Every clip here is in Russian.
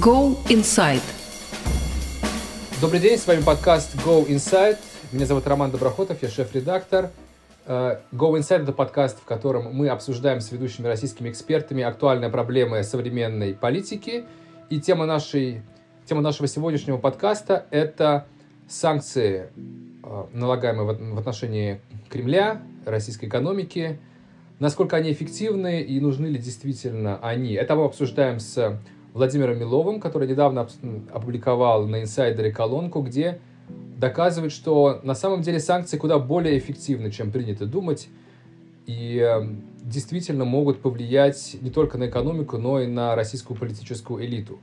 Go Inside. Добрый день, с вами подкаст Go Inside. Меня зовут Роман Доброхотов, я шеф-редактор. Э, Go Inside — это подкаст, в котором мы обсуждаем с ведущими российскими экспертами актуальные проблемы современной политики. И тема, нашей, тема нашего сегодняшнего подкаста — это санкции, э, налагаемые в отношении Кремля, российской экономики, насколько они эффективны и нужны ли действительно они. Это мы обсуждаем с Владимиром Миловым, который недавно опубликовал на инсайдере колонку, где доказывает, что на самом деле санкции куда более эффективны, чем принято думать, и эм, действительно могут повлиять не только на экономику, но и на российскую политическую элиту.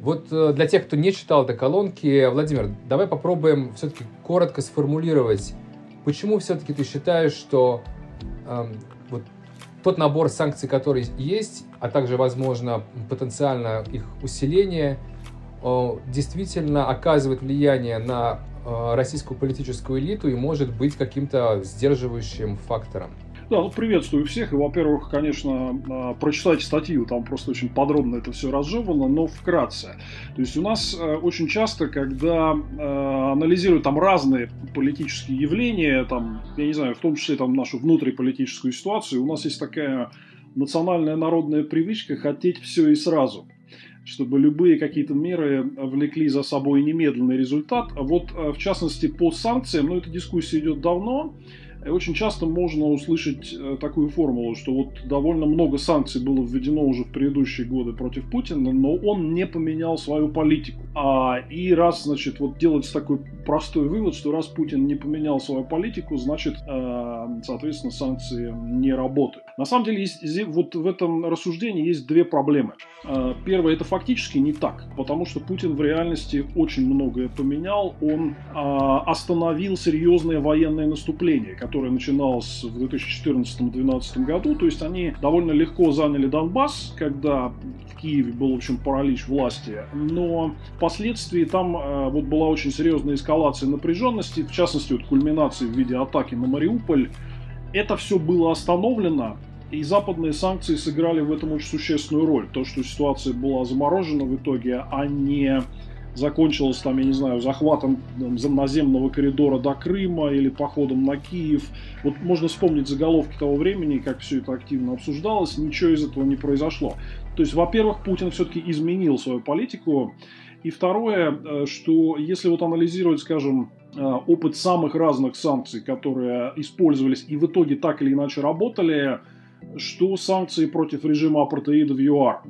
Вот э, для тех, кто не читал этой колонки, Владимир, давай попробуем все-таки коротко сформулировать, почему все-таки ты считаешь, что э, вот тот набор санкций, который есть, а также, возможно, потенциально их усиление, действительно оказывает влияние на э, российскую политическую элиту и может быть каким-то сдерживающим фактором. Да, ну приветствую всех. И, во-первых, конечно, а, прочитайте статью, там просто очень подробно это все разжевано, но вкратце. То есть у нас э, очень часто, когда э, анализируют там разные политические явления, там, я не знаю, в том числе там нашу внутриполитическую ситуацию, у нас есть такая национальная народная привычка хотеть все и сразу чтобы любые какие-то меры влекли за собой немедленный результат. Вот, э, в частности, по санкциям, ну, эта дискуссия идет давно, и очень часто можно услышать э, такую формулу, что вот довольно много санкций было введено уже в предыдущие годы против Путина, но он не поменял свою политику. А, и раз, значит, вот делается такой простой вывод, что раз Путин не поменял свою политику, значит, э, соответственно, санкции не работают. На самом деле, есть, вот в этом рассуждении есть две проблемы. Э, первое, это фактически не так, потому что Путин в реальности очень многое поменял. Он остановил серьезное военное наступление, которое которая начиналась в 2014-2012 году. То есть они довольно легко заняли Донбасс, когда в Киеве был, в общем, паралич власти. Но впоследствии там э, вот была очень серьезная эскалация напряженности, в частности, вот кульминации в виде атаки на Мариуполь. Это все было остановлено, и западные санкции сыграли в этом очень существенную роль. То, что ситуация была заморожена в итоге, а не закончилось там, я не знаю, захватом наземного коридора до Крыма или походом на Киев. Вот можно вспомнить заголовки того времени, как все это активно обсуждалось, ничего из этого не произошло. То есть, во-первых, Путин все-таки изменил свою политику, и второе, э, что если вот анализировать, скажем, э, опыт самых разных санкций, которые использовались и в итоге так или иначе работали, что санкции против режима апартеида в ЮАР,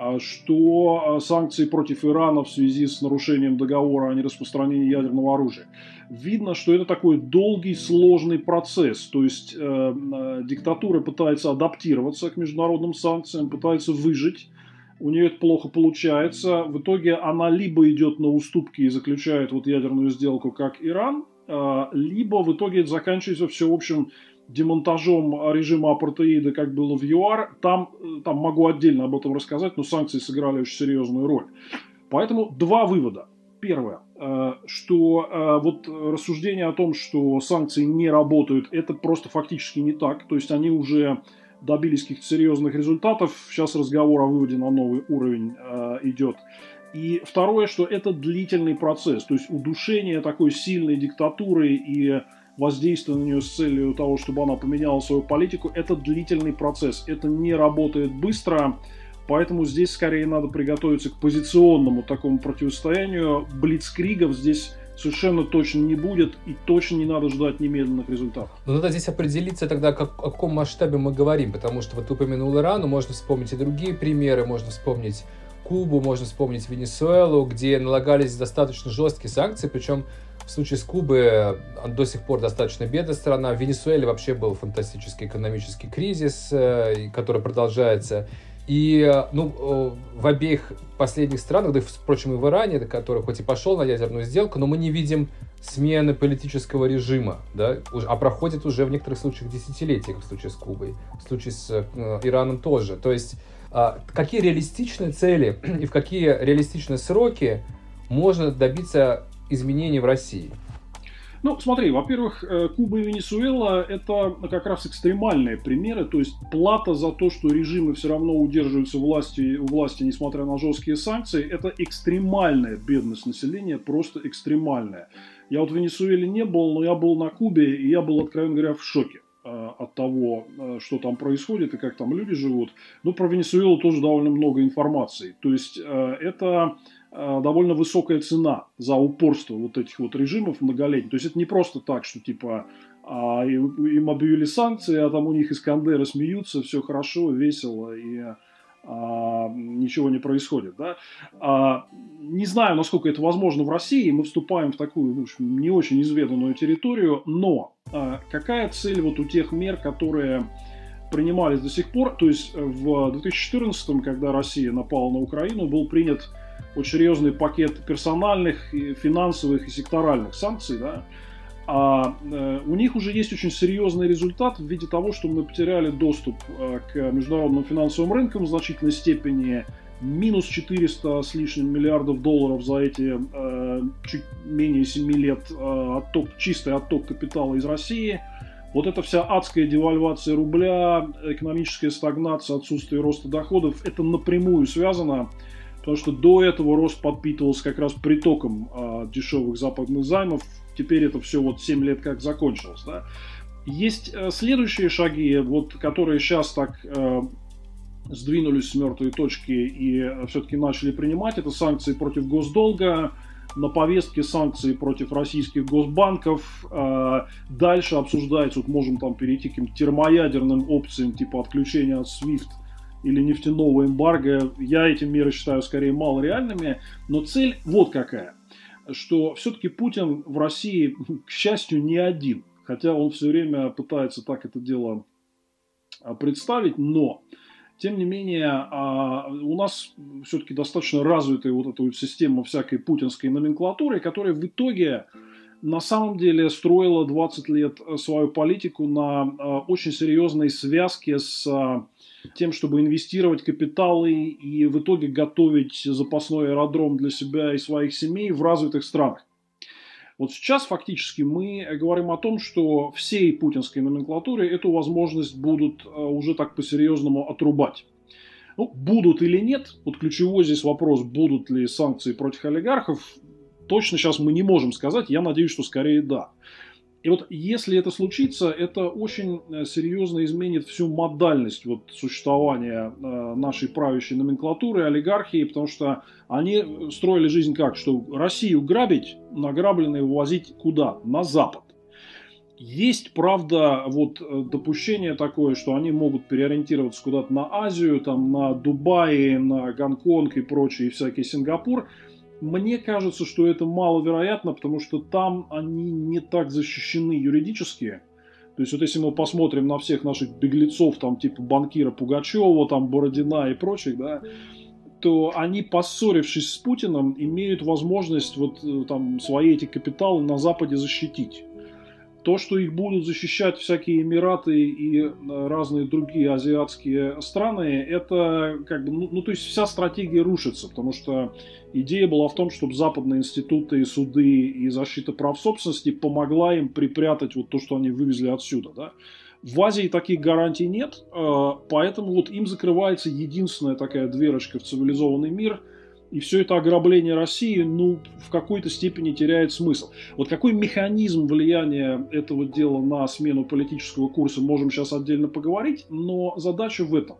а что а, санкции против Ирана в связи с нарушением договора о нераспространении ядерного оружия. Видно, что это такой долгий, сложный процесс. То есть э, э, диктатура пытается адаптироваться к международным санкциям, пытается выжить. У нее это плохо получается. В итоге она либо идет на уступки и заключает вот ядерную сделку, как Иран, э, либо в итоге это заканчивается общем, демонтажом режима апартеида, как было в ЮАР, там, э, там могу отдельно об этом рассказать, но санкции сыграли очень серьезную роль. Поэтому два вывода. Первое, э, что э, вот рассуждение о том, что санкции не работают, это просто фактически не так. То есть они уже добились каких-то серьезных результатов. Сейчас разговор о выводе на новый уровень идет. И второе, что это длительный процесс. То есть удушение такой сильной диктатуры и воздействие на нее с целью того, чтобы она поменяла свою политику, это длительный процесс. Это не работает быстро, поэтому здесь скорее надо приготовиться к позиционному такому противостоянию. Блицкригов здесь совершенно точно не будет и точно не надо ждать немедленных результатов. Но надо здесь определиться тогда, как, о каком масштабе мы говорим, потому что вот упомянул Иран, но можно вспомнить и другие примеры, можно вспомнить Кубу, можно вспомнить Венесуэлу, где налагались достаточно жесткие санкции, причем в случае с Кубы он до сих пор достаточно бедная страна. В Венесуэле вообще был фантастический экономический кризис, э, который продолжается. И э, ну, в обеих последних странах, да, впрочем, и в Иране, который хоть и пошел на ядерную сделку, но мы не видим смены политического режима, да, а проходит уже в некоторых случаях десятилетия, как в случае с Кубой, в случае с э, Ираном тоже. То есть а, какие реалистичные цели и в какие реалистичные сроки можно добиться изменений в России? Ну, смотри, во-первых, э, Куба и Венесуэла – это как раз экстремальные примеры, то есть плата за то, что режимы все равно удерживаются власти, у власти, несмотря на жесткие санкции, это экстремальная бедность населения, просто экстремальная. Я вот в Венесуэле не был, но я был на Кубе, и я был, откровенно говоря, в шоке э, от того, э, что там происходит и как там люди живут. Ну, про Венесуэлу тоже довольно много информации. То есть это довольно высокая цена за упорство вот этих вот режимов многолетних. То есть это не просто так, что типа а, им объявили санкции, а там у них Искандеры смеются, все хорошо, весело и а, ничего не происходит. Да? А, не знаю, насколько это возможно в России, мы вступаем в такую ну, не очень изведанную территорию, но а, какая цель вот у тех мер, которые принимались до сих пор, то есть в 2014, когда Россия напала на Украину, был принят очень серьезный пакет персональных, финансовых и секторальных санкций, да, а э, у них уже есть очень серьезный результат в виде того, что мы потеряли доступ э, к международным финансовым рынкам в значительной степени. Минус 400 с лишним миллиардов долларов за эти э, чуть менее 7 лет э, отток, чистый отток капитала из России. Вот эта вся адская девальвация рубля, экономическая стагнация, отсутствие роста доходов, это напрямую связано Потому что до этого рост подпитывался как раз притоком э, дешевых западных займов. Теперь это все вот 7 лет как закончилось. Да? Есть э, следующие шаги, вот, которые сейчас так э, сдвинулись с мертвой точки и э, все-таки начали принимать. Это санкции против госдолга, на повестке санкции против российских госбанков. Э, дальше обсуждается, вот можем там перейти к термоядерным опциям, типа отключения от SWIFT – или нефтяного эмбарго, я эти меры считаю скорее малореальными, но цель вот какая, что все-таки Путин в России, к счастью, не один, хотя он все время пытается так это дело а, представить, но тем не менее, а, у нас все-таки достаточно развитая вот эта вот система всякой путинской номенклатуры, которая в итоге на самом деле строила 20 лет свою политику на а, очень серьезной связке с тем, чтобы инвестировать капиталы и в итоге готовить запасной аэродром для себя и своих семей в развитых странах. Вот сейчас фактически мы говорим о том, что всей путинской номенклатуре эту возможность будут э, уже так по-серьезному отрубать. Ну, будут или нет, вот ключевой здесь вопрос, будут ли санкции против олигархов, точно сейчас мы не можем сказать, я надеюсь, что скорее да. И вот если это случится, это очень э, серьезно изменит всю модальность вот, существования э, нашей правящей номенклатуры, олигархии, потому что они строили жизнь как? Что Россию грабить, награбленные вывозить куда? На Запад. Есть, правда, вот э, допущение такое, что они могут переориентироваться куда-то на Азию, там, на Дубай, на Гонконг и прочие, всякий Сингапур – мне кажется, что это маловероятно, потому что там они не так защищены юридически. То есть вот если мы посмотрим на всех наших беглецов, там типа банкира Пугачева, там Бородина и прочих, да, то они, поссорившись с Путиным, имеют возможность вот э, там свои эти капиталы на Западе защитить. То, что их будут защищать всякие Эмираты и э, разные другие азиатские страны, это как бы, ну, ну то есть вся стратегия рушится, потому что идея была в том, чтобы западные институты, суды и защита прав собственности помогла им припрятать вот то, что они вывезли отсюда, да. В Азии таких гарантий нет, э, поэтому вот им закрывается единственная такая дверочка в цивилизованный мир – и все это ограбление России, ну, в какой-то степени теряет смысл. Вот какой механизм влияния этого дела на смену политического курса, можем сейчас отдельно поговорить, но задача в этом.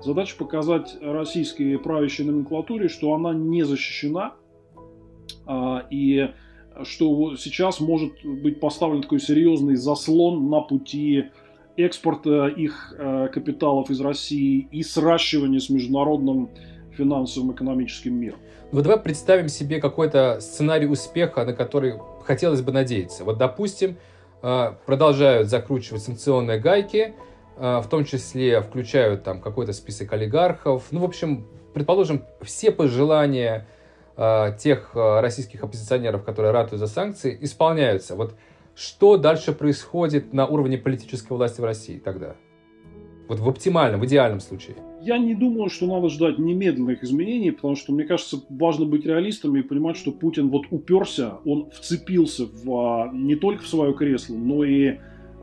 Задача показать российской правящей номенклатуре, что она не защищена, а, и что сейчас может быть поставлен такой серьезный заслон на пути экспорта их э, капиталов из России и сращивания с международным финансовым экономическим миром. Вот давай представим себе какой-то сценарий успеха, на который хотелось бы надеяться. Вот, допустим, э, продолжают закручивать санкционные гайки, э, в том числе включают там какой-то список олигархов. Ну, в общем, предположим, все пожелания э, тех российских оппозиционеров, которые ратуют за санкции, исполняются. Вот что дальше происходит на уровне политической власти в России тогда? Вот в оптимальном, в идеальном случае. Я не думаю, что надо ждать немедленных изменений, потому что, мне кажется, важно быть реалистами и понимать, что Путин вот уперся, он вцепился в, а, не только в свое кресло, но и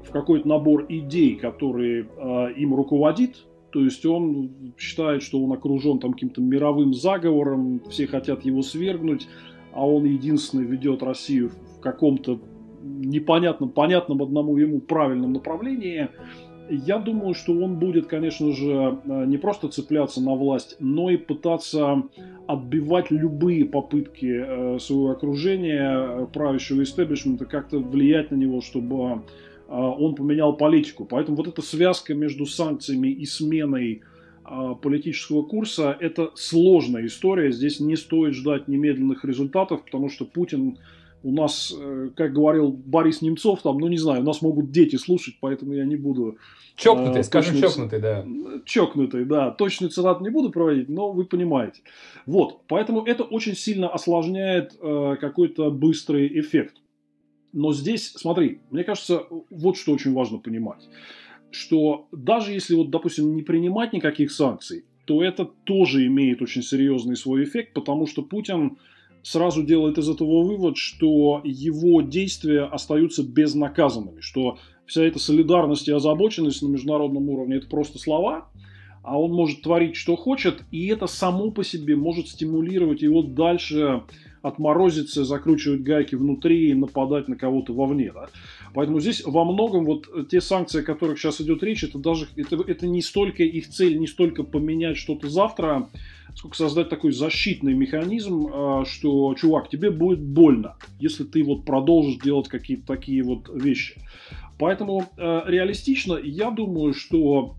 в какой-то набор идей, которые э, им руководит. То есть он считает, что он окружен там каким-то мировым заговором, все хотят его свергнуть, а он единственный ведет Россию в каком-то непонятном, понятном одному ему правильном направлении. Я думаю, что он будет, конечно же, э, не просто цепляться на власть, но и пытаться отбивать любые попытки э, своего окружения, э, правящего истеблишмента, как-то влиять на него, чтобы он поменял политику. Поэтому вот эта связка между санкциями и сменой политического курса – это сложная история. Здесь не стоит ждать немедленных результатов, потому что Путин у нас, э, как говорил Борис Немцов, там, ну не знаю, у нас могут дети слушать, поэтому я не буду... Чокнутый, э, скажем чокнутый, да. Чокнутый, да. Точный цитат не буду проводить, но вы понимаете. Вот, поэтому это очень сильно осложняет э, какой-то быстрый эффект. Но здесь, смотри, мне кажется, вот что очень важно понимать, что даже если, вот, допустим, не принимать никаких санкций, то это тоже имеет очень серьезный свой эффект, потому что Путин сразу делает из этого вывод, что его действия остаются безнаказанными, что вся эта солидарность и озабоченность на международном уровне – это просто слова, а он может творить, что хочет, и это само по себе может стимулировать его дальше отморозиться, закручивать гайки внутри и нападать на кого-то вовне. Да? Поэтому здесь во многом вот те санкции, о которых сейчас идет речь, это даже это, это не столько их цель, не столько поменять что-то завтра, сколько создать такой защитный механизм, а, что, чувак, тебе будет больно, если ты вот продолжишь делать какие-то такие вот вещи. Поэтому э, реалистично, я думаю, что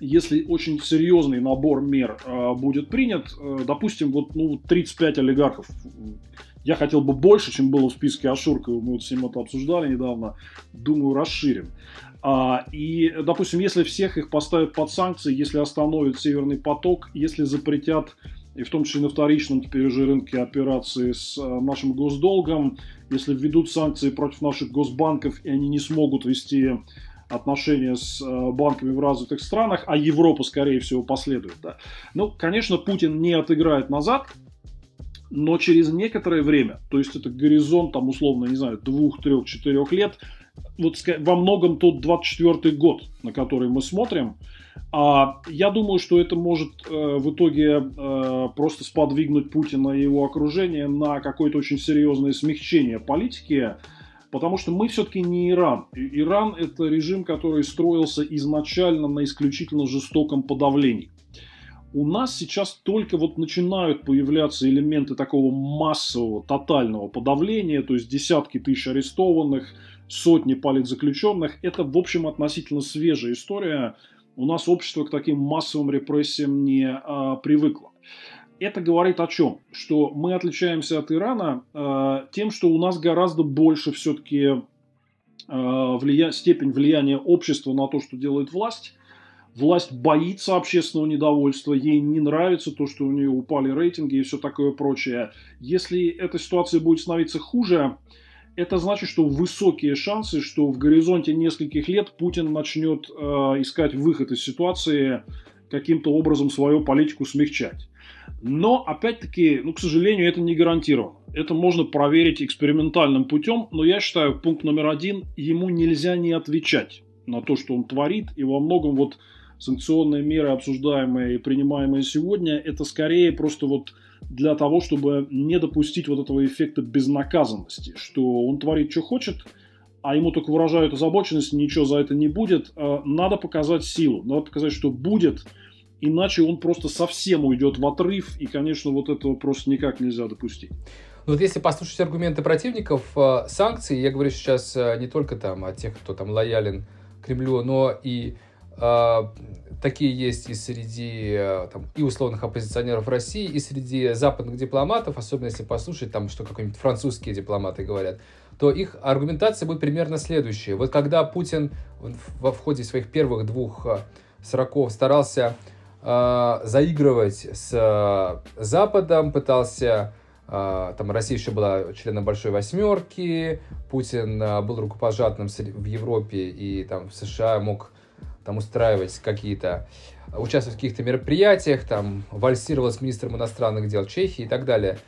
если очень серьезный набор мер э, будет принят, э, допустим, вот ну, 35 олигархов, я хотел бы больше, чем было в списке Ашуркова, мы вот с ним это обсуждали недавно, думаю, расширим. А, и, допустим, если всех их поставят под санкции, если остановят Северный поток, если запретят, и в том числе на вторичном теперь уже рынке операции с а, нашим госдолгом, если введут санкции против наших госбанков, и они не смогут вести отношения с а, банками в развитых странах, а Европа, скорее всего, последует. Да. Ну, конечно, Путин не отыграет назад, но через некоторое время, то есть это горизонт, там, условно, не знаю, двух, трех, четырех лет, вот во многом тот 24 год, на который мы смотрим, а я думаю, что это может э, в итоге э, просто сподвигнуть Путина и его окружение на какое-то очень серьезное смягчение политики, потому что мы все-таки не Иран. Иран это режим, который строился изначально на исключительно жестоком подавлении. У нас сейчас только вот начинают появляться элементы такого массового, тотального подавления, то есть десятки тысяч арестованных, сотни политзаключенных. Это, в общем, относительно свежая история. У нас общество к таким массовым репрессиям не а, привыкло. Это говорит о чем? Что мы отличаемся от Ирана а, тем, что у нас гораздо больше все-таки а, влия... степень влияния общества на то, что делает власть. Власть боится общественного недовольства, ей не нравится то, что у нее упали рейтинги и все такое прочее. Если эта ситуация будет становиться хуже, это значит, что высокие шансы, что в горизонте нескольких лет Путин начнет э, искать выход из ситуации, каким-то образом свою политику смягчать. Но, опять-таки, ну, к сожалению, это не гарантировано. Это можно проверить экспериментальным путем, но я считаю, пункт номер один, ему нельзя не отвечать на то, что он творит, и во многом вот санкционные меры, обсуждаемые и принимаемые сегодня, это скорее просто вот для того, чтобы не допустить вот этого эффекта безнаказанности, что он творит, что хочет, а ему только выражают озабоченность, ничего за это не будет. А, надо показать силу, надо показать, что будет, иначе он просто совсем уйдет в отрыв, и, конечно, вот этого просто никак нельзя допустить. Ну вот если послушать аргументы противников а, санкций, я говорю сейчас а, не только там о тех, кто там лоялен Кремлю, но и такие есть и среди э, там, и условных оппозиционеров России, и среди западных дипломатов, особенно если послушать, там, что какие-нибудь французские дипломаты говорят, то их аргументация будет примерно следующая. Вот когда Путин в, в ходе своих первых двух э, сроков старался э, заигрывать с э, Западом, пытался э, там Россия еще была членом Большой Восьмерки, Путин э, был рукопожатным в Европе и там в США мог там устраивать какие-то, участвовать в каких-то мероприятиях, там вальсировал с министром иностранных дел Чехии и так далее.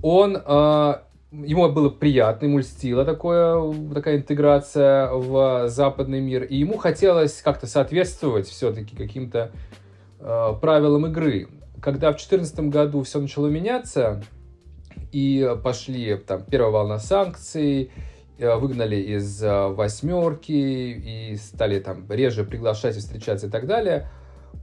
Он, ему было приятно, ему льстила такое, такая интеграция в западный мир, и ему хотелось как-то соответствовать все-таки каким-то правилам игры. Когда в 2014 году все начало меняться, и пошли там первая волна санкций, Э, выгнали из э, восьмерки и стали там реже приглашать и встречаться и так далее,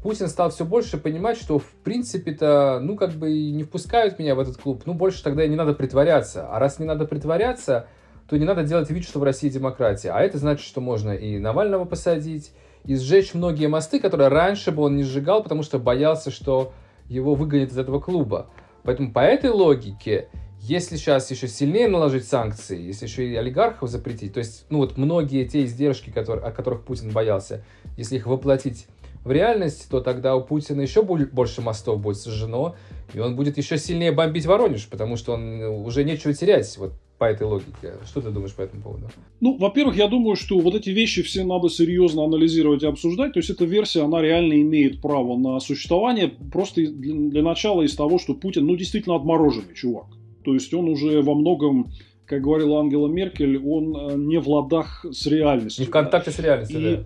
Путин стал все больше понимать, что в принципе-то, ну, как бы не впускают меня в этот клуб, ну, больше тогда и не надо притворяться. А раз не надо притворяться, то не надо делать вид, что в России демократия. А это значит, что можно и Навального посадить, и сжечь многие мосты, которые раньше бы он не сжигал, потому что боялся, что его выгонят из этого клуба. Поэтому по этой логике если сейчас еще сильнее наложить санкции, если еще и олигархов запретить, то есть, ну вот многие те издержки, которые, о которых Путин боялся, если их воплотить в реальность, то тогда у Путина еще больше мостов будет сожжено, и он будет еще сильнее бомбить Воронеж, потому что он уже нечего терять вот по этой логике. Что ты думаешь по этому поводу? Ну, во-первых, я думаю, что вот эти вещи все надо серьезно анализировать и обсуждать. То есть эта версия, она реально имеет право на существование. Просто для, для начала из того, что Путин, ну, действительно отмороженный чувак. То есть он уже во многом, как говорила Ангела Меркель, он э, не в ладах с реальностью. Не в контакте с реальностью, и, да.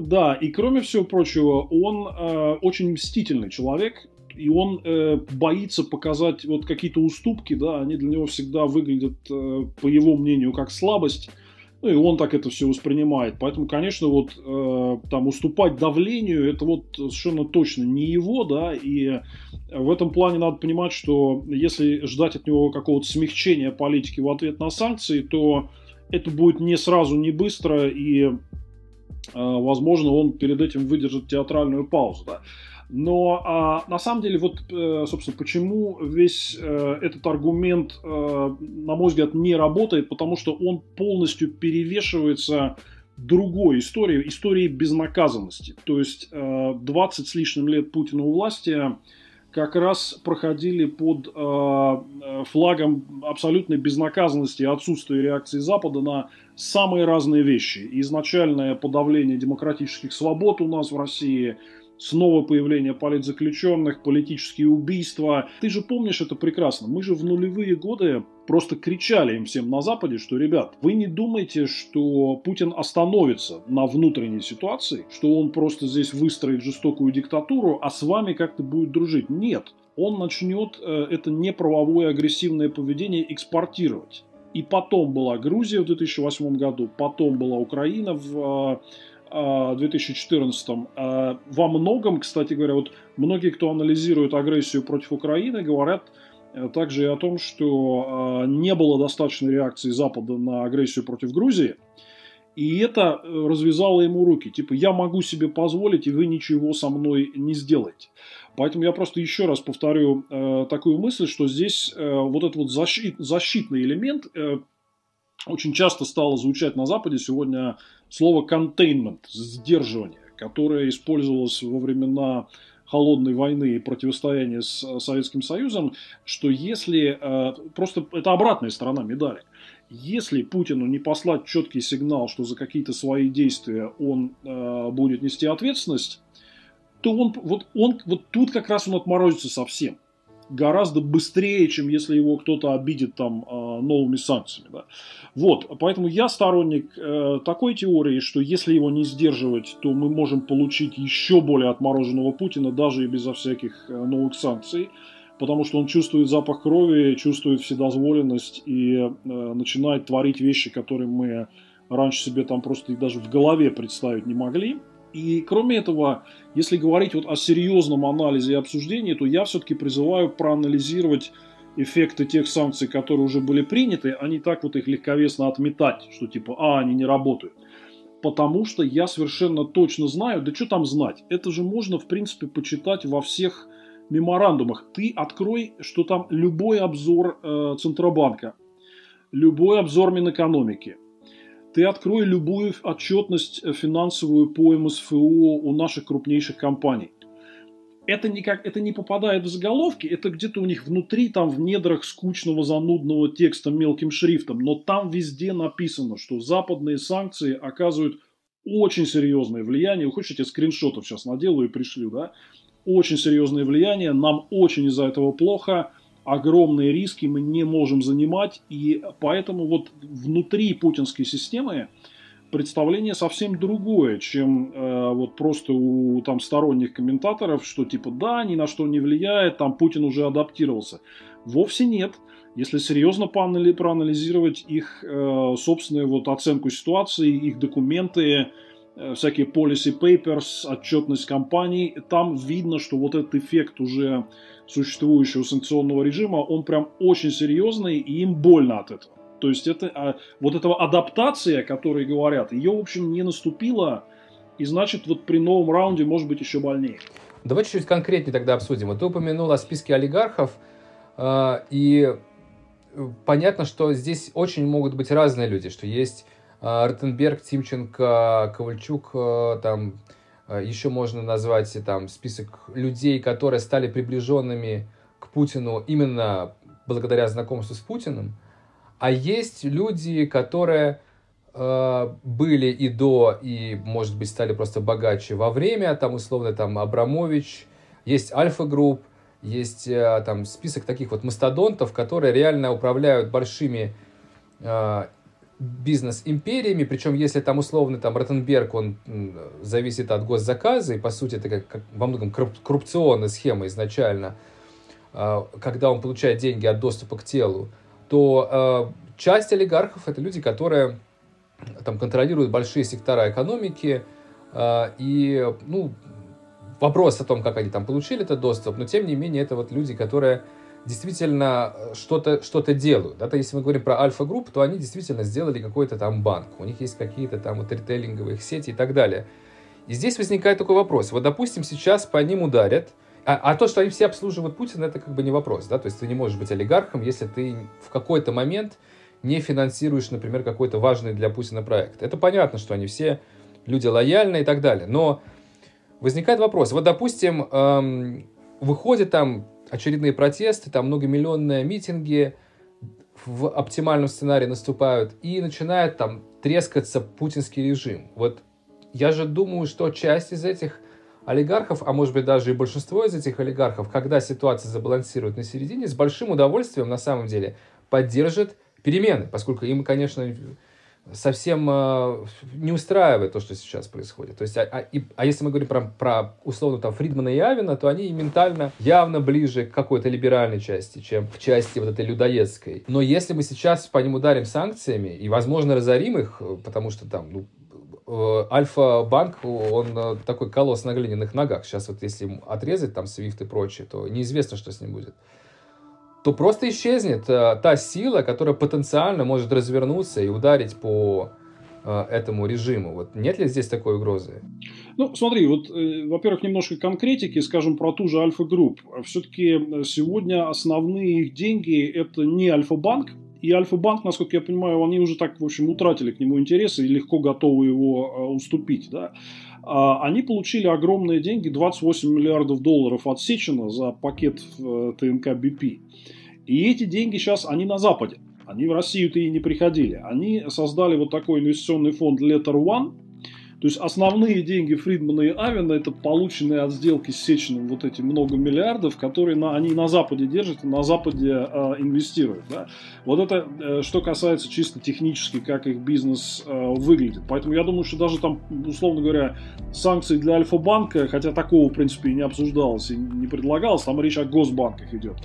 Да, и кроме всего прочего, он э, очень мстительный человек, и он э, боится показать вот какие-то уступки, да, они для него всегда выглядят, э, по его мнению, как слабость. Ну и он так это все воспринимает. Поэтому, конечно, вот э, там уступать давлению, это вот совершенно точно не его, да, и в этом плане надо понимать, что если ждать от него какого-то смягчения политики в ответ на санкции, то это будет не сразу, не быстро, и, э, возможно, он перед этим выдержит театральную паузу, да. Но а, на самом деле, вот, э, собственно, почему весь э, этот аргумент, э, на мой взгляд, не работает, потому что он полностью перевешивается другой историей, историей безнаказанности. То есть э, 20 с лишним лет Путина у власти как раз проходили под э, флагом абсолютной безнаказанности и отсутствия реакции Запада на самые разные вещи. Изначальное подавление демократических свобод у нас в России – снова появление политзаключенных, политические убийства. Ты же помнишь это прекрасно. Мы же в нулевые годы просто кричали им всем на Западе, что, ребят, вы не думайте, что Путин остановится на внутренней ситуации, что он просто здесь выстроит жестокую диктатуру, а с вами как-то будет дружить. Нет, он начнет э, это неправовое агрессивное поведение экспортировать. И потом была Грузия в 2008 году, потом была Украина в 2014. А, а, во многом, кстати говоря, вот многие, кто анализирует агрессию против Украины, говорят э, также и о том, что а, не было достаточной реакции Запада на агрессию против Грузии. И это э, развязало ему руки. Типа, я могу себе позволить, и вы ничего со мной не сделаете. Поэтому я просто еще раз повторю э, такую мысль, что здесь э, вот этот вот защит, защитный элемент э, очень часто стало звучать на Западе сегодня слово containment, сдерживание, которое использовалось во времена холодной войны и противостояния с э, Советским Союзом, что если... Э, просто это обратная сторона медали. Если Путину не послать четкий сигнал, что за какие-то свои действия он э, будет нести ответственность, то он вот, он вот тут как раз он отморозится совсем гораздо быстрее, чем если его кто-то обидит там а, новыми санкциями. Да. Вот, поэтому я сторонник э, такой теории, что если его не сдерживать, то мы можем получить еще более отмороженного Путина, даже и безо всяких э, новых санкций, потому что он чувствует запах крови, чувствует вседозволенность и э, начинает творить вещи, которые мы раньше себе там просто даже в голове представить не могли. И кроме этого, если говорить вот о серьезном анализе и обсуждении, то я все-таки призываю проанализировать эффекты тех санкций, которые уже были приняты, а не так вот их легковесно отметать, что типа, а, они не работают. Потому что я совершенно точно знаю, да что там знать, это же можно, в принципе, почитать во всех меморандумах. Ты открой, что там любой обзор э, Центробанка, любой обзор Минэкономики – ты открой любую отчетность э, финансовую по МСФО у наших крупнейших компаний. Это, никак, это не попадает в заголовки, это где-то у них внутри, там в недрах скучного, занудного текста мелким шрифтом. Но там везде написано, что западные санкции оказывают очень серьезное влияние. Вы хотите, скриншотов сейчас наделаю и пришлю, да? Очень серьезное влияние, нам очень из-за этого плохо, огромные риски мы не можем занимать, и поэтому вот внутри путинской системы представление совсем другое, чем э, вот просто у там сторонних комментаторов, что типа да, ни на что не влияет, там Путин уже адаптировался. Вовсе нет. Если серьезно проанализировать их э, собственную вот оценку ситуации, их документы, всякие policy papers, отчетность компаний, там видно, что вот этот эффект уже существующего санкционного режима, он прям очень серьезный, и им больно от этого. То есть это а, вот этого адаптация, о которой говорят, ее, в общем, не наступила, и значит, вот при новом раунде может быть еще больнее. Давай чуть-чуть конкретнее тогда обсудим. Вот ты упомянул о списке олигархов, э, и понятно, что здесь очень могут быть разные люди, что есть э, Ротенберг, Тимченко, Ковальчук, э, там э, еще можно назвать там список людей, которые стали приближенными к Путину именно благодаря знакомству с Путиным. А есть люди, которые э, были и до, и, может быть, стали просто богаче во время, там, условно, там, Абрамович, есть Альфа-групп, есть э, там список таких вот мастодонтов, которые реально управляют большими э, бизнес-империями, причем если там условно там Ротенберг, он зависит от госзаказа, и по сути это как, как во многом коррупционная схема изначально, э, когда он получает деньги от доступа к телу, то э, часть олигархов это люди, которые там контролируют большие сектора экономики, э, и, ну, вопрос о том, как они там получили этот доступ, но тем не менее это вот люди, которые действительно что-то что делают. Да? То если мы говорим про Альфа-групп, то они действительно сделали какой-то там банк, у них есть какие-то там вот ритейлинговые сети и так далее. И здесь возникает такой вопрос. Вот, допустим, сейчас по ним ударят, а, а то, что они все обслуживают Путина, это как бы не вопрос, да, то есть ты не можешь быть олигархом, если ты в какой-то момент не финансируешь, например, какой-то важный для Путина проект. Это понятно, что они все люди лояльные и так далее, но возникает вопрос, вот, допустим, эм, выходят там очередные протесты, там многомиллионные митинги, в оптимальном сценарии наступают, и начинает там трескаться путинский режим. Вот я же думаю, что часть из этих олигархов, а может быть даже и большинство из этих олигархов, когда ситуация забалансирует на середине, с большим удовольствием на самом деле поддержит перемены, поскольку им, конечно, совсем э, не устраивает то, что сейчас происходит. То есть, а, а, и, а если мы говорим про, про условно там Фридмана и Авина, то они ментально явно ближе к какой-то либеральной части, чем к части вот этой людоедской. Но если мы сейчас по ним ударим санкциями и, возможно, разорим их, потому что там, ну, Э, Альфа-банк, он э, такой колосс на глиняных ногах. Сейчас вот если отрезать там свифт и прочее, то неизвестно, что с ним будет. То просто исчезнет э, та сила, которая потенциально может развернуться и ударить по этому режиму. Вот нет ли здесь такой угрозы? Ну, смотри, вот, э, во-первых, немножко конкретики, скажем, про ту же Альфа-групп. Все-таки сегодня основные их деньги – это не Альфа-банк, и Альфа-банк, насколько я понимаю, они уже так, в общем, утратили к нему интересы и легко готовы его э, уступить. Да? А они получили огромные деньги, 28 миллиардов долларов от Сечина за пакет э, ТНК БП. И эти деньги сейчас, они на Западе. Они в Россию-то и не приходили. Они создали вот такой инвестиционный фонд Letter One, то есть основные деньги Фридмана и Авина это полученные от сделки с Сечиным вот эти много миллиардов, которые на, они на Западе держат и на Западе э, инвестируют. Да? Вот это э, что касается чисто технически, как их бизнес э, выглядит. Поэтому я думаю, что даже там, условно говоря, санкции для Альфа-банка, хотя такого в принципе и не обсуждалось и не предлагалось, там речь о госбанках идет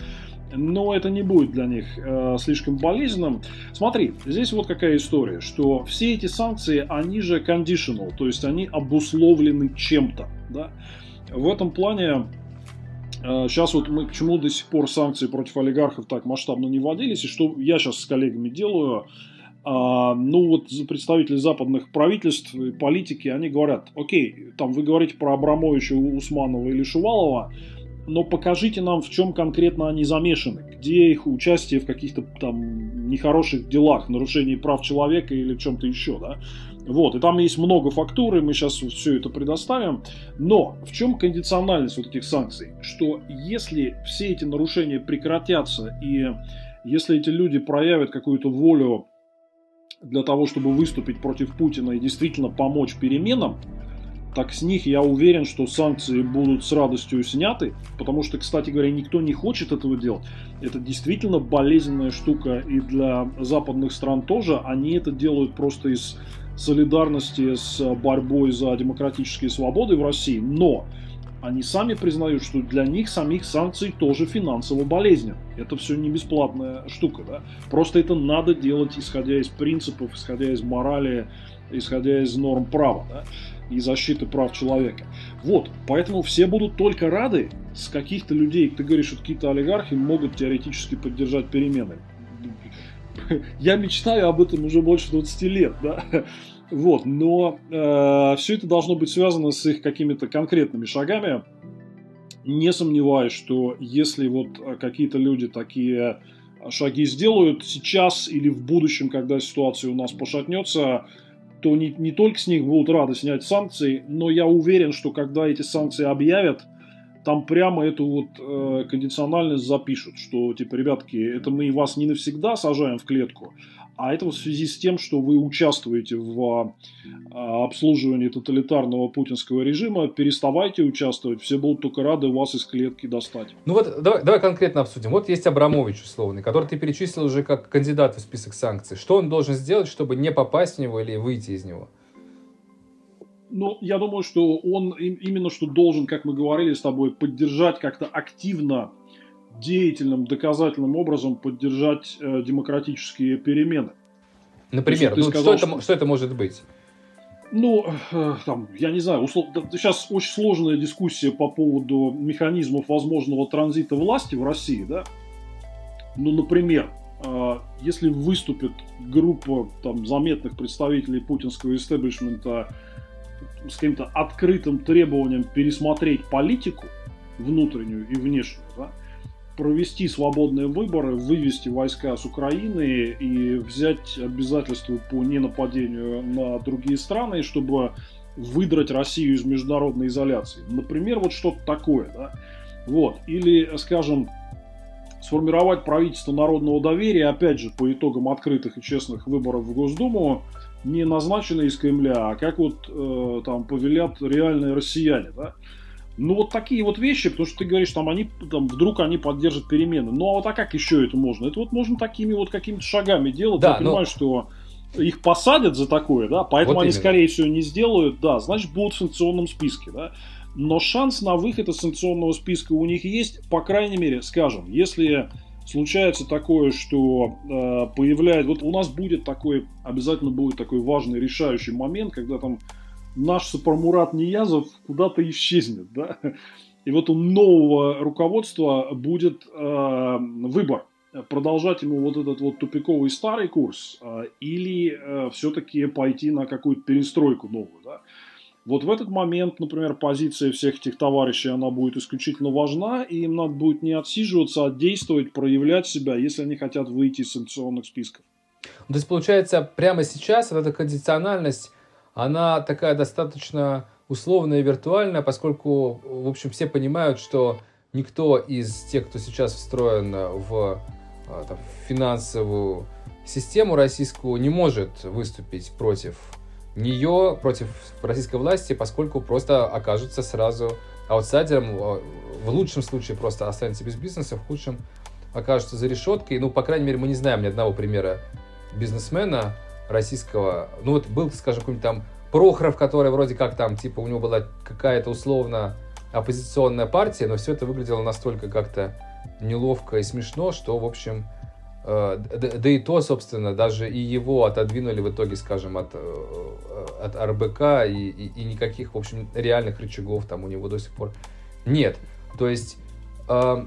но это не будет для них э, слишком болезненным. Смотри, здесь вот какая история, что все эти санкции, они же conditional, то есть они обусловлены чем-то. Да? В этом плане э, Сейчас вот мы почему до сих пор санкции против олигархов так масштабно не вводились, и что я сейчас с коллегами делаю, а, ну вот представители западных правительств политики, они говорят, окей, там вы говорите про Абрамовича, Усманова или Шувалова, но покажите нам, в чем конкретно они замешаны, где их участие в каких-то там нехороших делах, нарушении прав человека или в чем-то еще, да. Вот, и там есть много фактур, и мы сейчас все это предоставим. Но в чем кондициональность вот этих санкций? Что если все эти нарушения прекратятся, и если эти люди проявят какую-то волю для того, чтобы выступить против Путина и действительно помочь переменам, так с них я уверен, что санкции будут с радостью сняты, потому что, кстати говоря, никто не хочет этого делать. Это действительно болезненная штука и для западных стран тоже. Они это делают просто из солидарности с борьбой за демократические свободы в России. Но они сами признают, что для них самих санкции тоже финансово болезнен. Это все не бесплатная штука, да. Просто это надо делать, исходя из принципов, исходя из морали, исходя из норм права, да, и защиты прав человека. Вот, поэтому все будут только рады с каких-то людей, ты говоришь, что какие-то олигархи могут теоретически поддержать перемены. Я мечтаю об этом уже больше 20 лет, да. Вот, но э, все это должно быть связано с их какими-то конкретными шагами. Не сомневаюсь, что если вот какие-то люди такие шаги сделают сейчас или в будущем, когда ситуация у нас пошатнется, то не, не только с них будут рады снять санкции, но я уверен, что когда эти санкции объявят, там прямо эту вот э, кондициональность запишут, что типа, ребятки, это мы вас не навсегда сажаем в клетку, а это в связи с тем, что вы участвуете в а, обслуживании тоталитарного путинского режима, переставайте участвовать, все будут только рады вас из клетки достать. Ну вот давай, давай конкретно обсудим. Вот есть Абрамович условный, который ты перечислил уже как кандидат в список санкций. Что он должен сделать, чтобы не попасть в него или выйти из него? Ну, я думаю, что он именно что должен, как мы говорили с тобой, поддержать как-то активно деятельным, доказательным образом поддержать э, демократические перемены. Например, ну, сказал, что, это, что это может быть? Ну, э, там, я не знаю, услов... сейчас очень сложная дискуссия по поводу механизмов возможного транзита власти в России, да? Ну, например, э, если выступит группа там, заметных представителей путинского истеблишмента с каким-то открытым требованием пересмотреть политику внутреннюю и внешнюю, да, провести свободные выборы, вывести войска с Украины и взять обязательства по ненападению на другие страны, чтобы выдрать Россию из международной изоляции. Например, вот что-то такое. Да? Вот. Или, скажем, сформировать правительство народного доверия, опять же, по итогам открытых и честных выборов в Госдуму, не назначенные из Кремля, а как вот э, там повелят реальные россияне. Да? Ну, вот такие вот вещи, потому что ты говоришь, там, они, там, вдруг они поддержат перемены. Ну, а вот а как еще это можно? Это вот можно такими вот какими-то шагами делать. Да, Я но... понимаю, что их посадят за такое, да, поэтому вот они, именно. скорее всего, не сделают, да, значит, будут в санкционном списке, да. Но шанс на выход из санкционного списка у них есть, по крайней мере, скажем, если случается такое, что э, появляется, вот у нас будет такой, обязательно будет такой важный решающий момент, когда там наш Сапармурат Ниязов куда-то исчезнет, да, и вот у нового руководства будет э, выбор, продолжать ему вот этот вот тупиковый старый курс э, или э, все-таки пойти на какую-то перестройку новую, да. Вот в этот момент, например, позиция всех этих товарищей, она будет исключительно важна, и им надо будет не отсиживаться, а действовать, проявлять себя, если они хотят выйти из санкционных списков. То есть, получается, прямо сейчас вот эта кондициональность она такая достаточно условная и виртуальная, поскольку, в общем, все понимают, что никто из тех, кто сейчас встроен в а, там, финансовую систему российскую, не может выступить против нее, против российской власти, поскольку просто окажется сразу аутсайдером, а, в лучшем случае просто останется без бизнеса, в худшем окажется за решеткой. Ну, по крайней мере, мы не знаем ни одного примера бизнесмена, российского, ну вот был, скажем, какой-нибудь там Прохоров, который вроде как там, типа, у него была какая-то условно оппозиционная партия, но все это выглядело настолько как-то неловко и смешно, что, в общем, э, да, и то, собственно, даже и его отодвинули в итоге, скажем, от, э, от РБК, и, и, и никаких, в общем, реальных рычагов там у него до сих пор нет. То есть э,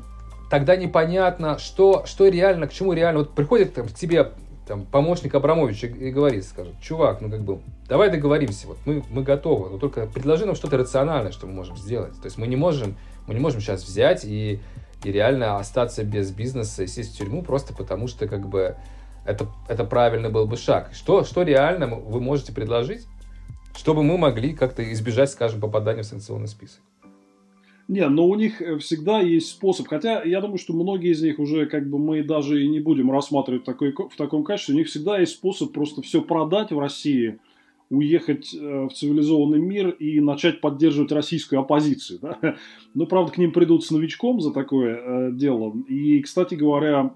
тогда непонятно, что, что реально, к чему реально. Вот приходит там, к тебе там, помощник Абрамовича и говорит, скажет, чувак, ну как бы, давай договоримся, вот мы, мы готовы, но только предложи нам что-то рациональное, что мы можем сделать. То есть мы не можем, мы не можем сейчас взять и, и реально остаться без бизнеса и сесть в тюрьму просто потому, что как бы это, это правильный был бы шаг. Что, что реально вы можете предложить, чтобы мы могли как-то избежать, скажем, попадания в санкционный список? Не, но у них э, всегда есть способ. Хотя я думаю, что многие из них уже как бы мы даже и не будем рассматривать такой, в таком качестве. У них всегда есть способ просто все продать в России, уехать э, в цивилизованный мир и начать поддерживать российскую оппозицию. Да? Но, ну, правда, к ним придут с новичком за такое э, дело. И, кстати говоря,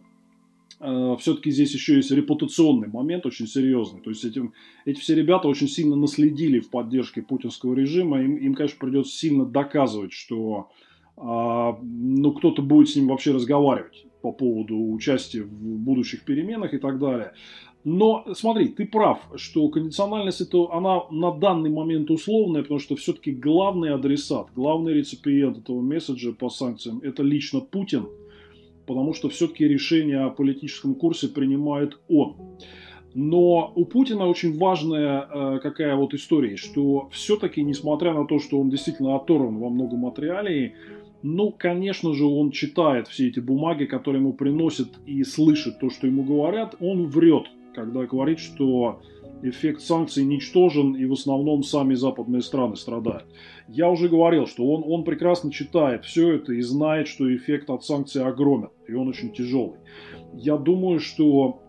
все-таки здесь еще есть репутационный момент очень серьезный. То есть этим, эти все ребята очень сильно наследили в поддержке путинского режима. Им, им конечно, придется сильно доказывать, что э, ну, кто-то будет с ним вообще разговаривать по поводу участия в будущих переменах и так далее. Но смотри, ты прав, что кондициональность это она на данный момент условная, потому что все-таки главный адресат, главный реципиент этого месседжа по санкциям это лично Путин, потому что все-таки решение о политическом курсе принимает он. Но у Путина очень важная э, какая вот история, что все-таки, несмотря на то, что он действительно оторван во многом от реалий, ну, конечно же, он читает все эти бумаги, которые ему приносят и слышит то, что ему говорят, он врет когда говорит, что эффект санкций ничтожен и в основном сами западные страны страдают. Я уже говорил, что он, он прекрасно читает все это и знает, что эффект от санкций огромен, и он очень тяжелый. Я думаю, что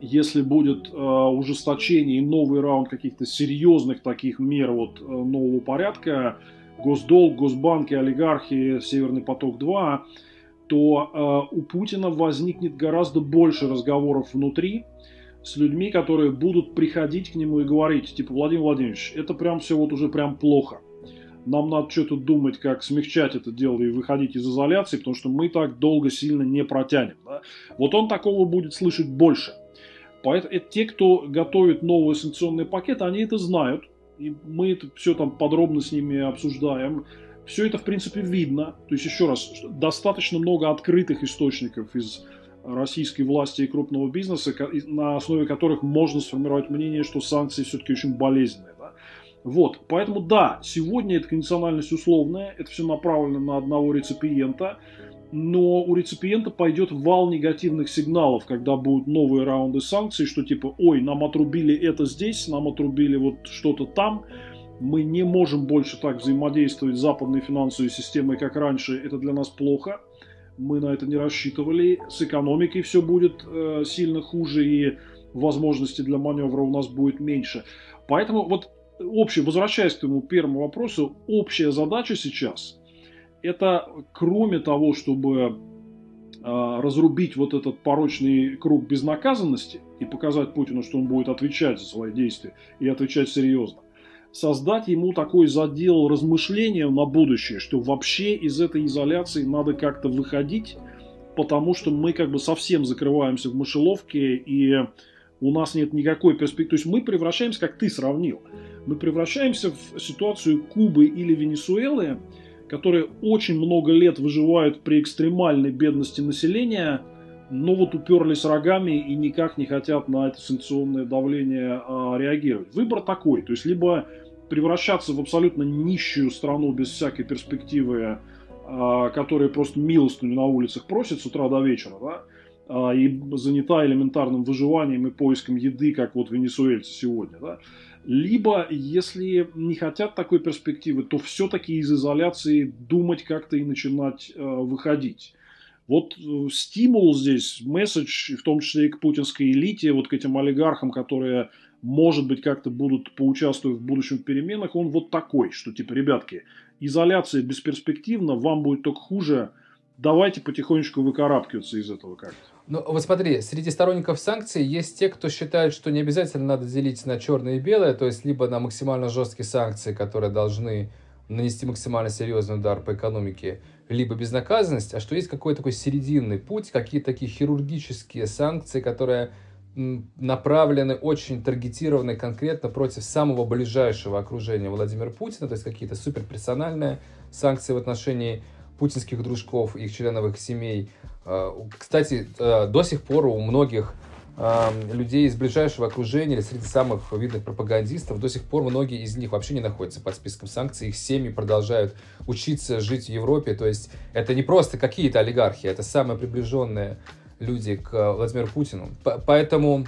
если будет э, ужесточение и новый раунд каких-то серьезных таких мер вот, э, нового порядка, госдолг, госбанки, олигархи, Северный поток-2, то э, у Путина возникнет гораздо больше разговоров внутри, с людьми, которые будут приходить к нему и говорить, типа, Владимир Владимирович, это прям все вот уже прям плохо. Нам надо что-то думать, как смягчать это дело и выходить из изоляции, потому что мы так долго сильно не протянем. Да? Вот он такого будет слышать больше. Поэтому это те, кто готовит новый санкционный пакет, они это знают. И мы это все там подробно с ними обсуждаем. Все это, в принципе, видно. То есть, еще раз, достаточно много открытых источников из российской власти и крупного бизнеса, на основе которых можно сформировать мнение, что санкции все-таки очень болезненные. Да? Вот, поэтому да, сегодня эта кондициональность условная, это все направлено на одного реципиента, но у реципиента пойдет вал негативных сигналов, когда будут новые раунды санкций, что типа, ой, нам отрубили это здесь, нам отрубили вот что-то там, мы не можем больше так взаимодействовать с западной финансовой системой, как раньше, это для нас плохо – мы на это не рассчитывали. С экономикой все будет э, сильно хуже, и возможности для маневра у нас будет меньше. Поэтому вот общий, возвращаясь к твоему первому вопросу, общая задача сейчас это кроме того, чтобы э, разрубить вот этот порочный круг безнаказанности и показать Путину, что он будет отвечать за свои действия и отвечать серьезно, создать ему такой задел размышления на будущее, что вообще из этой изоляции надо как-то выходить, потому что мы как бы совсем закрываемся в мышеловке и у нас нет никакой перспективы. То есть мы превращаемся, как ты сравнил, мы превращаемся в ситуацию Кубы или Венесуэлы, которые очень много лет выживают при экстремальной бедности населения, но вот уперлись рогами и никак не хотят на это санкционное давление а, реагировать. Выбор такой, то есть либо превращаться в абсолютно нищую страну без всякой перспективы, а, которая просто милостыню на улицах просит с утра до вечера, да, а, и занята элементарным выживанием и поиском еды, как вот венесуэльцы сегодня, да, либо, если не хотят такой перспективы, то все-таки из изоляции думать как-то и начинать э, выходить. Вот э, стимул здесь, месседж, в том числе и к путинской элите, вот к этим олигархам, которые может быть, как-то будут поучаствовать в будущем переменах, он вот такой, что типа, ребятки, изоляция бесперспективна, вам будет только хуже, давайте потихонечку выкарабкиваться из этого как-то. Ну, вот смотри, среди сторонников санкций есть те, кто считает, что не обязательно надо делить на черное и белое, то есть либо на максимально жесткие санкции, которые должны нанести максимально серьезный удар по экономике, либо безнаказанность, а что есть какой-то такой серединный путь, какие-то такие хирургические санкции, которые направлены, очень таргетированы конкретно против самого ближайшего окружения Владимира Путина, то есть какие-то суперперсональные санкции в отношении путинских дружков, их членов их семей. А, кстати, а, до сих пор у многих а, людей из ближайшего окружения или среди самых видных пропагандистов, до сих пор многие из них вообще не находятся под списком санкций, их семьи продолжают учиться, жить в Европе, то есть это не просто какие-то олигархи, это самые приближенные люди к э, Владимиру Путину. Поэтому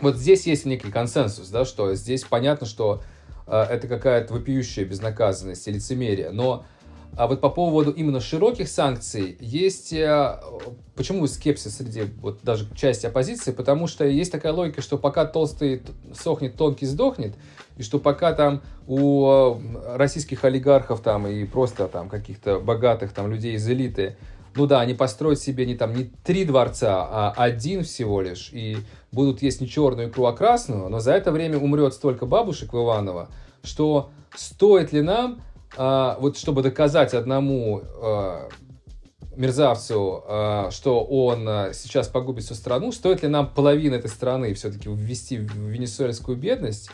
вот здесь есть некий консенсус, да, что здесь понятно, что э, это какая-то вопиющая безнаказанность и лицемерие. Но А вот по поводу именно широких санкций есть... Э, почему скепсис среди вот даже части оппозиции? Потому что есть такая логика, что пока толстый сохнет, тонкий сдохнет, и что пока там у российских олигархов там и просто там каких-то богатых там людей из элиты ну да, они построят себе не там не три дворца, а один всего лишь, и будут есть не черную икру, а красную, но за это время умрет столько бабушек в Иваново, что стоит ли нам а, вот чтобы доказать одному а, мерзавцу, а, что он а, сейчас погубит всю страну, стоит ли нам половину этой страны все-таки ввести в венесуэльскую бедность?